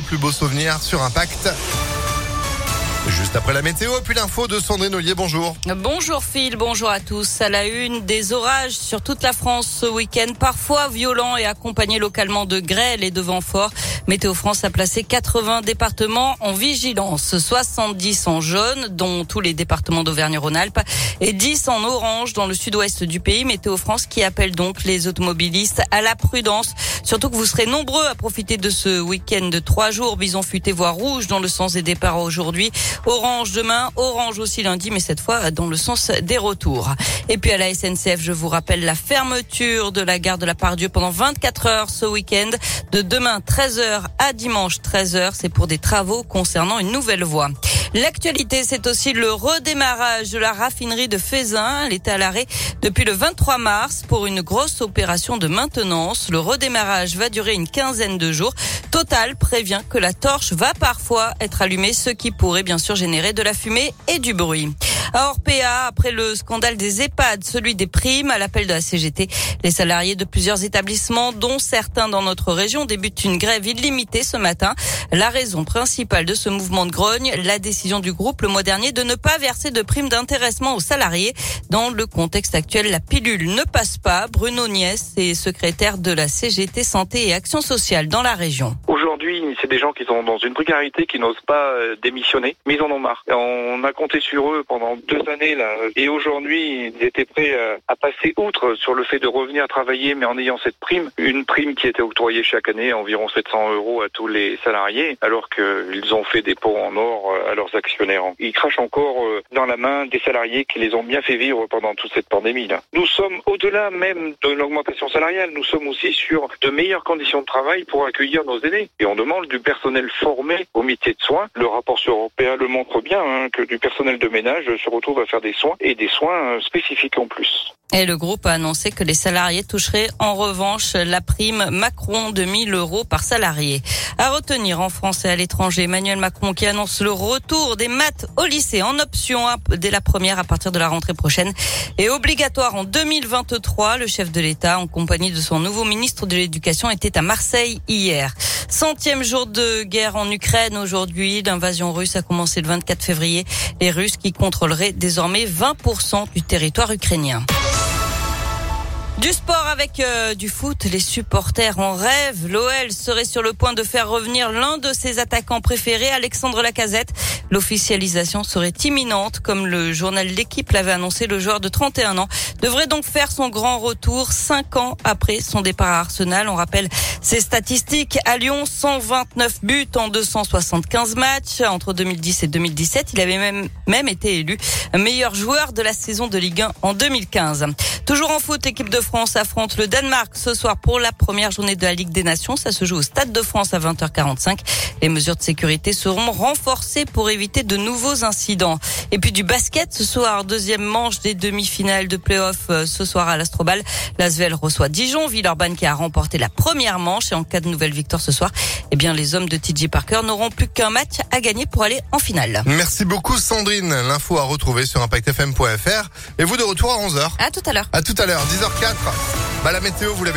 plus beaux souvenirs sur Impact. Juste après la météo, puis l'info de Sandrine Ollier, bonjour. Bonjour Phil, bonjour à tous. À la une, des orages sur toute la France ce week-end, parfois violents et accompagnés localement de grêle et de vents forts. Météo France a placé 80 départements en vigilance, 70 en jaune, dont tous les départements d'Auvergne-Rhône-Alpes, et 10 en orange dans le sud-ouest du pays. Météo France qui appelle donc les automobilistes à la prudence, surtout que vous serez nombreux à profiter de ce week-end de trois jours. Bison futé voire rouge dans le sens des départs aujourd'hui. Orange demain, orange aussi lundi, mais cette fois dans le sens des retours. Et puis à la SNCF, je vous rappelle la fermeture de la gare de la Pardieu pendant 24 heures ce week-end, de demain 13h à dimanche 13h. C'est pour des travaux concernant une nouvelle voie. L'actualité, c'est aussi le redémarrage de la raffinerie de Fézin. Elle était à l'arrêt depuis le 23 mars pour une grosse opération de maintenance. Le redémarrage va durer une quinzaine de jours. Total prévient que la torche va parfois être allumée, ce qui pourrait bien sûr générer de la fumée et du bruit. À Orpea, après le scandale des EHPAD, celui des primes, à l'appel de la CGT, les salariés de plusieurs établissements, dont certains dans notre région, débutent une grève illimitée ce matin. La raison principale de ce mouvement de grogne, la décision du groupe le mois dernier de ne pas verser de primes d'intéressement aux salariés. Dans le contexte actuel, la pilule ne passe pas. Bruno Niès est secrétaire de la CGT Santé et Action sociale dans la région. C'est des gens qui sont dans une précarité, qui n'osent pas euh, démissionner, mais ils en ont marre. On a compté sur eux pendant deux années là, et aujourd'hui, ils étaient prêts à passer outre sur le fait de revenir travailler, mais en ayant cette prime, une prime qui était octroyée chaque année, environ 700 euros à tous les salariés, alors qu'ils ont fait des pots en or euh, à leurs actionnaires. Ils crachent encore euh, dans la main des salariés qui les ont bien fait vivre pendant toute cette pandémie là. Nous sommes au-delà même de l'augmentation salariale, nous sommes aussi sur de meilleures conditions de travail pour accueillir nos aînés. Et on demande du personnel formé au métier de soins. Le rapport européen le montre bien hein, que du personnel de ménage se retrouve à faire des soins et des soins euh, spécifiques en plus. Et le groupe a annoncé que les salariés toucheraient en revanche la prime Macron de 1000 euros par salarié. À retenir en France et à l'étranger, Emmanuel Macron qui annonce le retour des maths au lycée en option dès la première à partir de la rentrée prochaine et obligatoire en 2023. Le chef de l'État, en compagnie de son nouveau ministre de l'Éducation, était à Marseille hier. Centième jour de guerre en Ukraine aujourd'hui. L'invasion russe a commencé le 24 février. Les Russes qui contrôleraient désormais 20% du territoire ukrainien. Du sport avec euh, du foot, les supporters en rêve. L'OL serait sur le point de faire revenir l'un de ses attaquants préférés, Alexandre Lacazette. L'officialisation serait imminente, comme le journal L'équipe l'avait annoncé. Le joueur de 31 ans devrait donc faire son grand retour cinq ans après son départ à Arsenal. On rappelle ses statistiques. À Lyon, 129 buts en 275 matchs. Entre 2010 et 2017, il avait même, même été élu meilleur joueur de la saison de Ligue 1 en 2015. Toujours en foot, équipe de France affronte le Danemark ce soir pour la première journée de la Ligue des Nations. Ça se joue au Stade de France à 20h45. Les mesures de sécurité seront renforcées pour éviter de nouveaux incidents. Et puis du basket ce soir, deuxième manche des demi-finales de play-off euh, ce soir à l'Astrobal. L'Asvel reçoit Dijon, Villeurbanne qui a remporté la première manche et en cas de nouvelle victoire ce soir, eh bien les hommes de TJ Parker n'auront plus qu'un match à gagner pour aller en finale. Merci beaucoup Sandrine. L'info à retrouver sur impactfm.fr et vous de retour à 11h. À tout à l'heure. À tout à l'heure, 10h04. Bah, la météo, vous l'avez